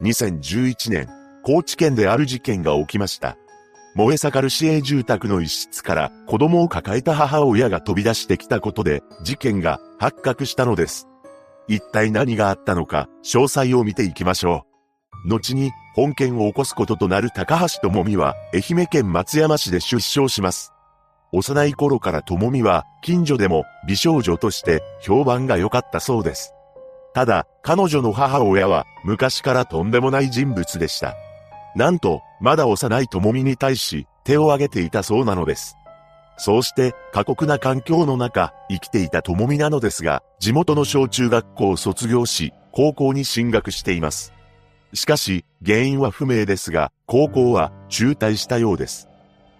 2011年、高知県である事件が起きました。燃え盛る市営住宅の一室から子供を抱えた母親が飛び出してきたことで事件が発覚したのです。一体何があったのか詳細を見ていきましょう。後に本件を起こすこととなる高橋智美は愛媛県松山市で出生します。幼い頃から智美は近所でも美少女として評判が良かったそうです。ただ、彼女の母親は昔からとんでもない人物でした。なんと、まだ幼い智美に対し手を挙げていたそうなのです。そうして過酷な環境の中生きていた智美なのですが、地元の小中学校を卒業し、高校に進学しています。しかし、原因は不明ですが、高校は中退したようです。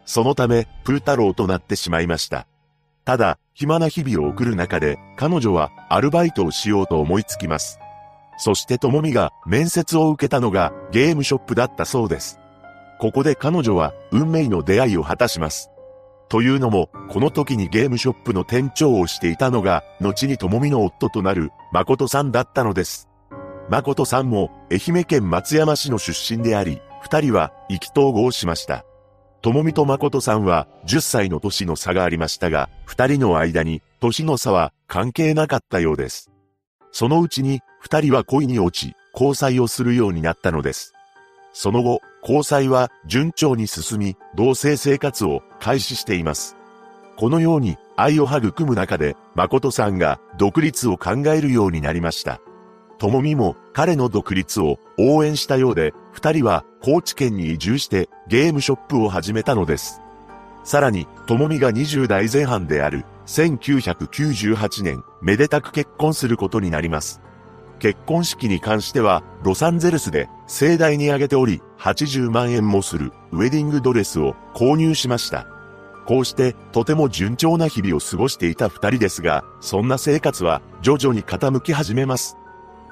そのため、プー太郎となってしまいました。ただ、暇な日々を送る中で、彼女はアルバイトをしようと思いつきます。そしてともみが面接を受けたのがゲームショップだったそうです。ここで彼女は運命の出会いを果たします。というのも、この時にゲームショップの店長をしていたのが、後にともみの夫となる誠さんだったのです。誠さんも愛媛県松山市の出身であり、二人は意気投合しました。ともみと誠さんは10歳の年の差がありましたが、二人の間に年の差は関係なかったようです。そのうちに二人は恋に落ち、交際をするようになったのです。その後、交際は順調に進み、同棲生活を開始しています。このように愛を育む中で、誠さんが独立を考えるようになりました。ともみも彼の独立を応援したようで、二人は高知県に移住してゲームショップを始めたのです。さらに、ともみが20代前半である1998年、めでたく結婚することになります。結婚式に関しては、ロサンゼルスで盛大に挙げており、80万円もするウェディングドレスを購入しました。こうしてとても順調な日々を過ごしていた二人ですが、そんな生活は徐々に傾き始めます。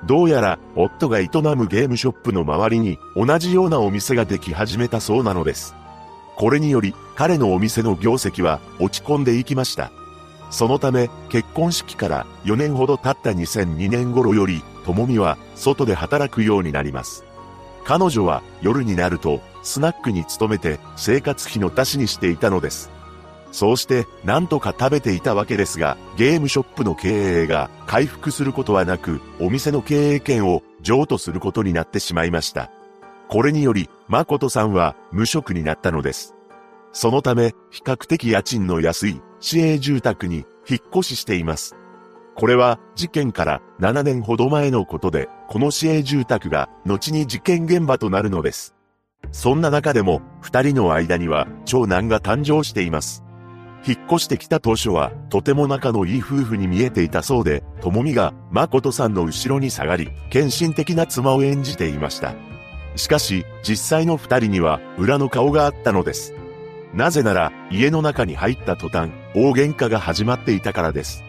どうやら夫が営むゲームショップの周りに同じようなお店ができ始めたそうなのです。これにより彼のお店の業績は落ち込んでいきました。そのため結婚式から4年ほど経った2002年頃より、ともみは外で働くようになります。彼女は夜になるとスナックに勤めて生活費の足しにしていたのです。そうして何とか食べていたわけですが、ゲームショップの経営が回復することはなく、お店の経営権を譲渡することになってしまいました。これにより、誠さんは無職になったのです。そのため、比較的家賃の安い市営住宅に引っ越ししています。これは事件から7年ほど前のことで、この市営住宅が後に事件現場となるのです。そんな中でも、二人の間には長男が誕生しています。引っ越してきた当初は、とても仲のいい夫婦に見えていたそうで、ともみが、誠さんの後ろに下がり、献身的な妻を演じていました。しかし、実際の二人には、裏の顔があったのです。なぜなら、家の中に入った途端、大喧嘩が始まっていたからです。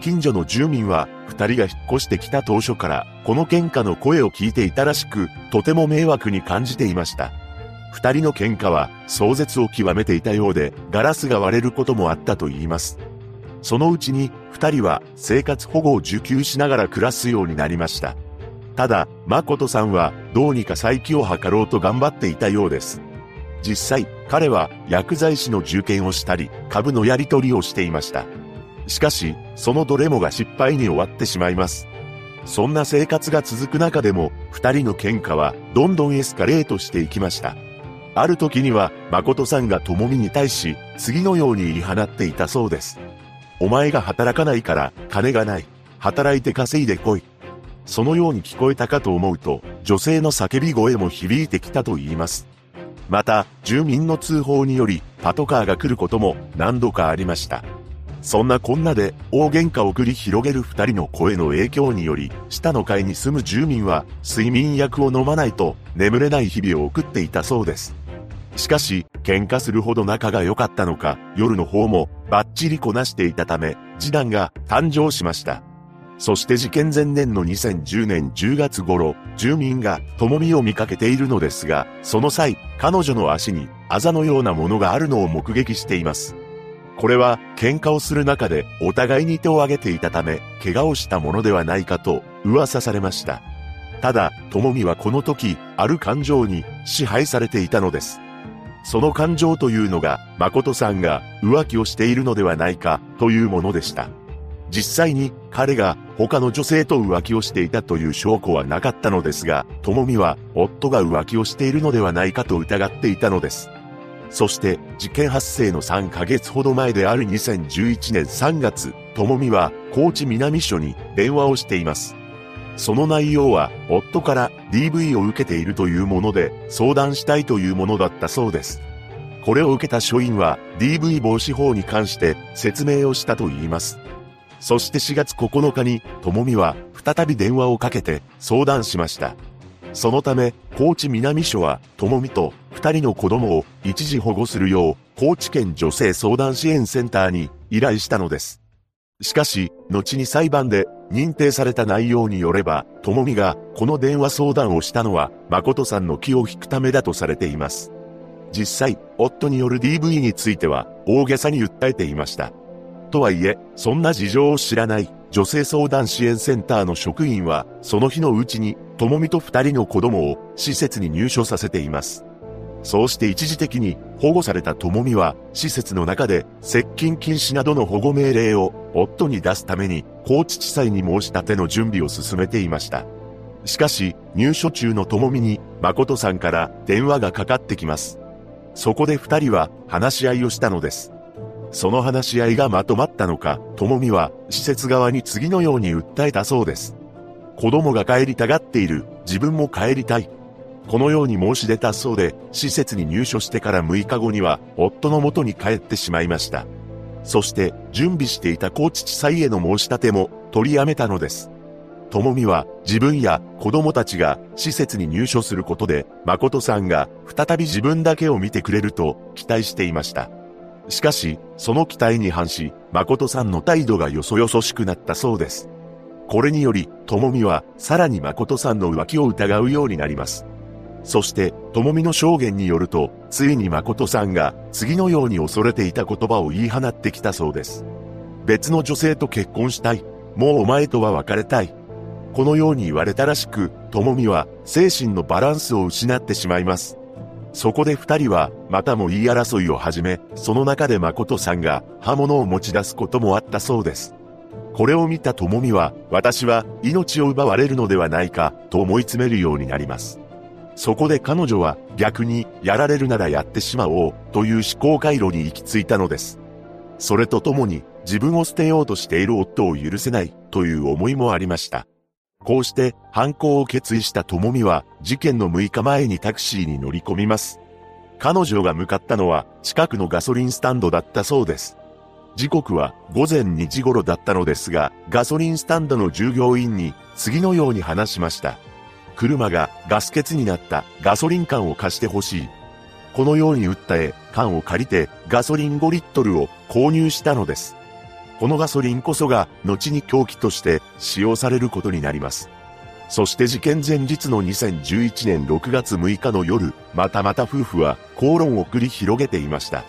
近所の住民は、二人が引っ越してきた当初から、この喧嘩の声を聞いていたらしく、とても迷惑に感じていました。二人の喧嘩は壮絶を極めていたようで、ガラスが割れることもあったと言います。そのうちに二人は生活保護を受給しながら暮らすようになりました。ただ、誠さんはどうにか再起を図ろうと頑張っていたようです。実際、彼は薬剤師の受験をしたり、株のやり取りをしていました。しかし、そのどれもが失敗に終わってしまいます。そんな生活が続く中でも、二人の喧嘩はどんどんエスカレートしていきました。ある時には、誠さんがともみに対し、次のように言い放っていたそうです。お前が働かないから金がない。働いて稼いでこい。そのように聞こえたかと思うと、女性の叫び声も響いてきたと言います。また、住民の通報により、パトカーが来ることも何度かありました。そんなこんなで、大喧嘩を繰り広げる二人の声の影響により、下の階に住む住民は、睡眠薬を飲まないと、眠れない日々を送っていたそうです。しかし、喧嘩するほど仲が良かったのか、夜の方もバッチリこなしていたため、次男が誕生しました。そして事件前年の2010年10月頃、住民が友美を見かけているのですが、その際、彼女の足にあざのようなものがあるのを目撃しています。これは喧嘩をする中でお互いに手を挙げていたため、怪我をしたものではないかと噂されました。ただ、ともみはこの時、ある感情に支配されていたのです。その感情というのが、誠さんが浮気をしているのではないかというものでした。実際に彼が他の女性と浮気をしていたという証拠はなかったのですが、ともみは夫が浮気をしているのではないかと疑っていたのです。そして事件発生の3ヶ月ほど前である2011年3月、ともみは高知南署に電話をしています。その内容は夫から DV を受けているというもので相談したいというものだったそうです。これを受けた署員は DV 防止法に関して説明をしたと言います。そして4月9日に、ともみは再び電話をかけて相談しました。そのため、高知南署は、ともみと二人の子供を一時保護するよう、高知県女性相談支援センターに依頼したのです。しかし、後に裁判で認定された内容によれば、ともみがこの電話相談をしたのは、誠さんの気を引くためだとされています。実際、夫による DV については、大げさに訴えていました。とはいえ、そんな事情を知らない女性相談支援センターの職員は、その日のうちに、ともみと二人の子供を施設に入所させています。そうして一時的に保護されたともみは、施設の中で接近禁止などの保護命令を夫に出すために、高知地裁に申し立ての準備を進めていました。しかし、入所中のともみに、誠さんから電話がかかってきます。そこで二人は話し合いをしたのです。その話し合いがまとまったのか、ともみは施設側に次のように訴えたそうです。子供が帰りたがっている、自分も帰りたい。このように申し出たそうで、施設に入所してから6日後には、夫の元に帰ってしまいました。そして、準備していた高知地裁への申し立ても取りやめたのです。ともみは自分や子供たちが施設に入所することで、誠さんが再び自分だけを見てくれると期待していました。しかし、その期待に反し、誠さんの態度がよそよそしくなったそうです。これにより、ともみは、さらに誠さんの浮気を疑うようになります。そして、ともみの証言によると、ついに誠さんが、次のように恐れていた言葉を言い放ってきたそうです。別の女性と結婚したい。もうお前とは別れたい。このように言われたらしく、ともみは、精神のバランスを失ってしまいます。そこで二人は、またも言い争いを始め、その中で誠さんが刃物を持ち出すこともあったそうです。これを見た智美は、私は命を奪われるのではないか、と思い詰めるようになります。そこで彼女は逆にやられるならやってしまおうという思考回路に行き着いたのです。それとともに自分を捨てようとしている夫を許せないという思いもありました。こうして犯行を決意した智美は事件の6日前にタクシーに乗り込みます。彼女が向かったのは近くのガソリンスタンドだったそうです。時刻は午前2時頃だったのですが、ガソリンスタンドの従業員に次のように話しました。車がガス欠になったガソリン缶を貸してほしい。このように訴え、缶を借りてガソリン5リットルを購入したのです。このガソリンこそが後に凶器として使用されることになります。そして事件前日の2011年6月6日の夜、またまた夫婦は口論を繰り広げていました。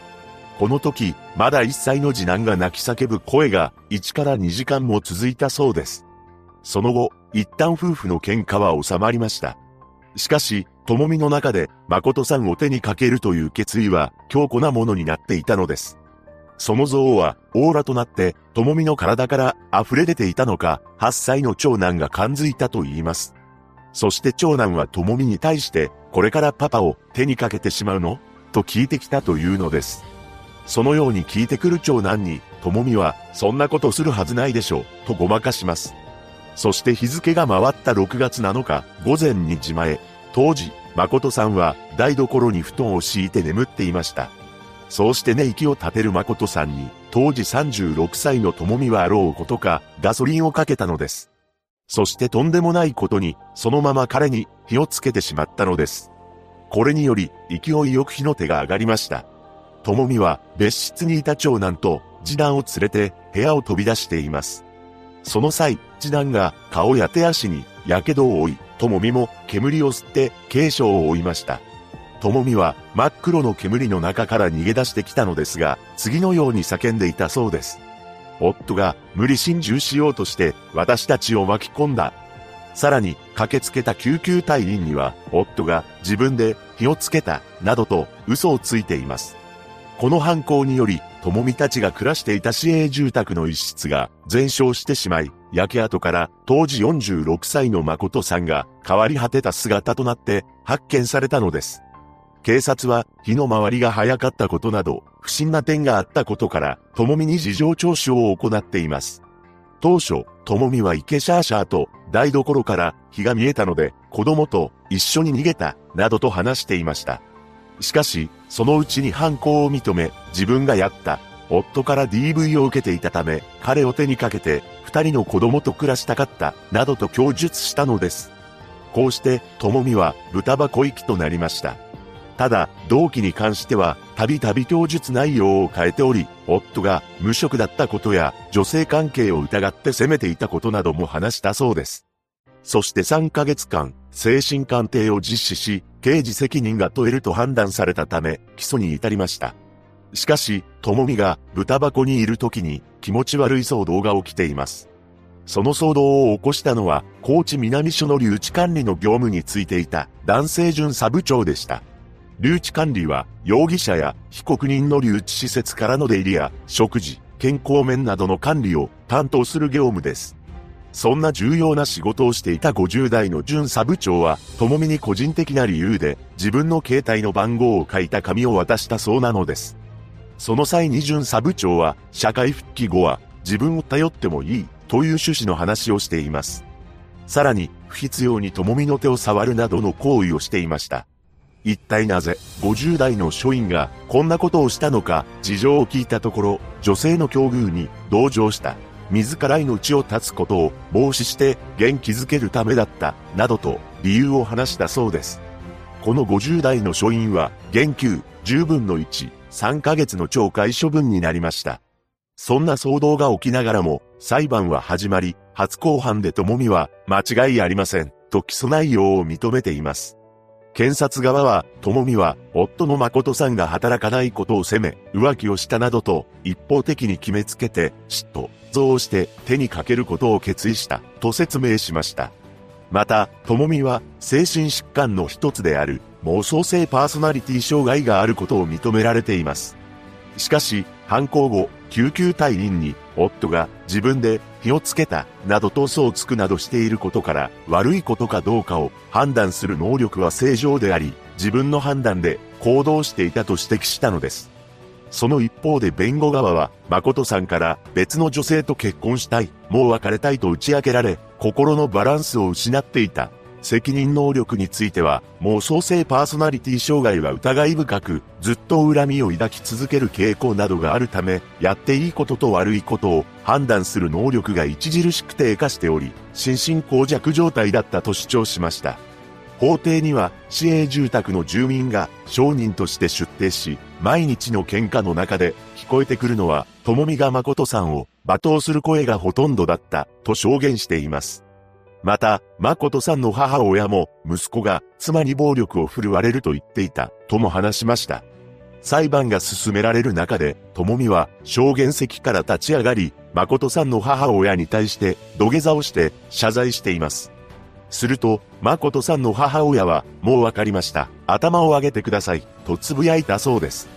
この時、まだ1歳の次男が泣き叫ぶ声が1から2時間も続いたそうです。その後、一旦夫婦の喧嘩は収まりました。しかし、ともみの中で、誠さんを手にかけるという決意は強固なものになっていたのです。その像は、オーラとなって、ともみの体から溢れ出ていたのか、8歳の長男が感づいたと言います。そして長男はともみに対して、これからパパを手にかけてしまうの？と聞いてきたというのです。そのように聞いてくる長男に、ともみは、そんなことするはずないでしょう、とごまかします。そして日付が回った6月7日、午前2時前、当時、誠さんは台所に布団を敷いて眠っていました。そうして寝息を立てる誠さんに、当時36歳の友美はあろうことか、ガソリンをかけたのです。そしてとんでもないことに、そのまま彼に火をつけてしまったのです。これにより、勢いよく火の手が上がりました。友美は別室にいた長男と次男を連れて部屋を飛び出しています。その際、次男が顔や手足に火傷を負い、友美も煙を吸って軽傷を負いました。ともみは真っ黒の煙の中から逃げ出してきたのですが、次のように叫んでいたそうです。夫が無理心中しようとして私たちを巻き込んだ。さらに、駆けつけた救急隊員には、夫が自分で火をつけた、などと嘘をついています。この犯行により、ともみたちが暮らしていた市営住宅の一室が全焼してしまい、焼け跡から当時46歳の誠さんが変わり果てた姿となって発見されたのです。警察は火の回りが早かったことなど不審な点があったことから、ともみに事情聴取を行っています。当初、ともみは池シャーシャーと台所から火が見えたので子供と一緒に逃げた、などと話していました。しかし、そのうちに犯行を認め、自分がやった。夫から DV を受けていたため、彼を手にかけて、二人の子供と暮らしたかった、などと供述したのです。こうして、ともみは豚箱行きとなりました。ただ、動機に関しては、たびたび供述内容を変えており、夫が無職だったことや、女性関係を疑って責めていたことなども話したそうです。そして3ヶ月間、精神鑑定を実施し、刑事責任が問えると判断されたため、起訴に至りました。しかし、ともみが豚箱にいる時に気持ち悪い騒動が起きています。その騒動を起こしたのは、高知南署の留置管理の業務についていた男性巡査部長でした。留置管理は、容疑者や被告人の留置施設からの出入りや食事、健康面などの管理を担当する業務です。そんな重要な仕事をしていた50代の巡査部長は、ともみに個人的な理由で自分の携帯の番号を書いた紙を渡したそうなのです。その際に巡査部長は、社会復帰後は自分を頼ってもいいという趣旨の話をしています。さらに、不必要にともみの手を触るなどの行為をしていました。一体なぜ、50代の署員がこんなことをしたのか、事情を聞いたところ、女性の境遇に同情した自ら命を絶つことを防止して元気づけるためだった、などと理由を話したそうです。この50代の署員は、減給10分の1、3ヶ月の懲戒処分になりました。そんな騒動が起きながらも、裁判は始まり、初公判でともみは、間違いありません、と起訴内容を認めています。検察側は、ともみは、夫の誠さんが働かないことを責め、浮気をしたなどと、一方的に決めつけて、嫉妬、像をして手にかけることを決意した、と説明しました。また、ともみは、精神疾患の一つである、妄想性パーソナリティ障害があることを認められています。しかし、犯行後、救急隊員に、夫が自分で火をつけた、などと嘘をつくなどしていることから、悪いことかどうかを判断する能力は正常であり、自分の判断で行動していたと指摘したのです。その一方で弁護側は、誠さんから別の女性と結婚したい、もう別れたいと打ち明けられ、心のバランスを失っていた、責任能力については、妄想性パーソナリティ障害は疑い深く、ずっと恨みを抱き続ける傾向などがあるため、やっていいことと悪いことを判断する能力が著しく低下しており、心神耗弱状態だったと主張しました。法廷には、市営住宅の住民が証人として出廷し、毎日の喧嘩の中で聞こえてくるのは、ともみが誠さんを罵倒する声がほとんどだった、と証言しています。また、誠さんの母親も、息子が妻に暴力を振るわれると言っていた、とも話しました。裁判が進められる中で、ともみは証言席から立ち上がり、誠さんの母親に対して土下座をして謝罪しています。すると、誠さんの母親は、もうわかりました。頭を上げてください。と呟いたそうです。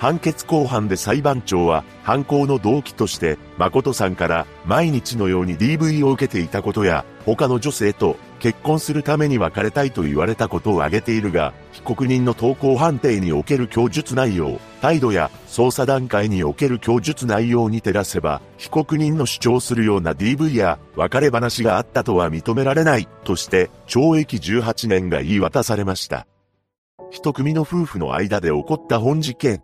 判決公判で裁判長は犯行の動機として誠さんから毎日のように DV を受けていたことや他の女性と結婚するために別れたいと言われたことを挙げているが被告人の投稿判定における供述内容態度や捜査段階における供述内容に照らせば被告人の主張するような DV や別れ話があったとは認められないとして懲役18年が言い渡されました。一組の夫婦の間で起こった本事件。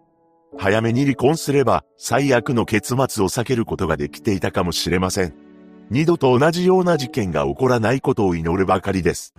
早めに離婚すれば最悪の結末を避けることができていたかもしれません。二度と同じような事件が起こらないことを祈るばかりです。